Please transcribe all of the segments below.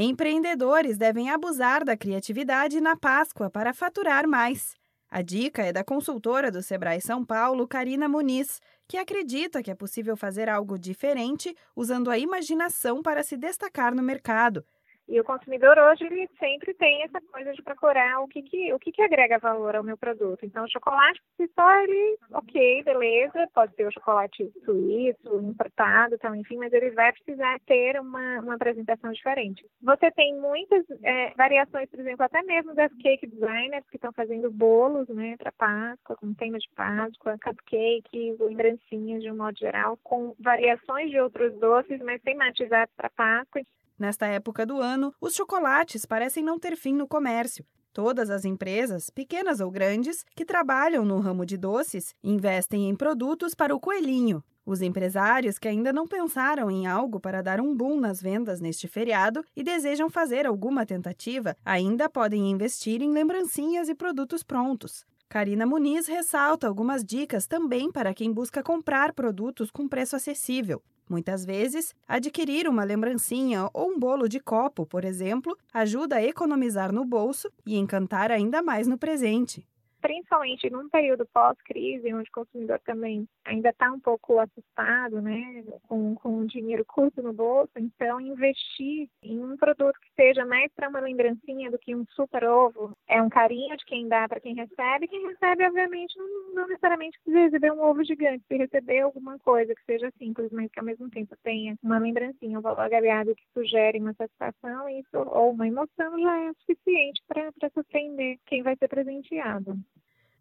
Empreendedores devem abusar da criatividade na Páscoa para faturar mais. A dica é da consultora do Sebrae São Paulo, Karina Muniz, que acredita que é possível fazer algo diferente usando a imaginação para se destacar no mercado. E o consumidor hoje ele sempre tem essa coisa de procurar o que, que, o que, que agrega valor ao meu produto. Então, o chocolate, se só ele, ok, beleza, pode ser o chocolate suíço, importado, tal, enfim, mas ele vai precisar ter uma, uma apresentação diferente. Você tem muitas é, variações, por exemplo, até mesmo das cake designers que estão fazendo bolos, né, para Páscoa, com tema de Páscoa, cupcakes, lembrancinhas de um modo geral, com variações de outros doces, mas tematizados para Páscoa. Nesta época do ano, os chocolates parecem não ter fim no comércio. Todas as empresas, pequenas ou grandes, que trabalham no ramo de doces, investem em produtos para o coelhinho. Os empresários que ainda não pensaram em algo para dar um boom nas vendas neste feriado e desejam fazer alguma tentativa, ainda podem investir em lembrancinhas e produtos prontos. Karina Muniz ressalta algumas dicas também para quem busca comprar produtos com preço acessível. Muitas vezes, adquirir uma lembrancinha ou um bolo de copo, por exemplo, ajuda a economizar no bolso e encantar ainda mais no presente principalmente num período pós-crise, onde o consumidor também ainda está um pouco assustado, né, com, com dinheiro curto no bolso, então investir em um produto que seja mais para uma lembrancinha do que um super ovo, é um carinho de quem dá para quem recebe, quem recebe, obviamente, não, não necessariamente precisa receber um ovo gigante, se receber alguma coisa que seja simples, mas que ao mesmo tempo tenha uma lembrancinha, um valor agregado que sugere uma satisfação, isso, ou uma emoção, já é suficiente para surpreender quem vai ser presenteado.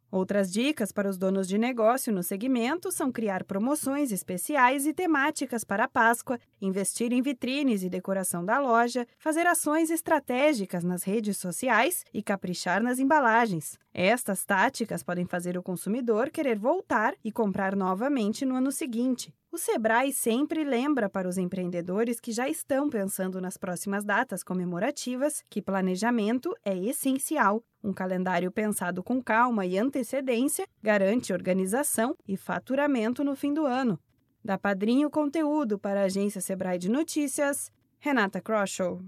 Outras dicas para os donos de negócio no segmento são criar promoções especiais e temáticas para a Páscoa, investir em vitrines e decoração da loja, fazer ações estratégicas nas redes sociais e caprichar nas embalagens. Estas táticas podem fazer o consumidor querer voltar e comprar novamente no ano seguinte. O Sebrae sempre lembra para os empreendedores que já estão pensando nas próximas datas comemorativas que planejamento é essencial. Um calendário pensado com calma e antecedência garante organização e faturamento no fim do ano. Da Padrinho Conteúdo para a agência Sebrae de Notícias, Renata Kroschel.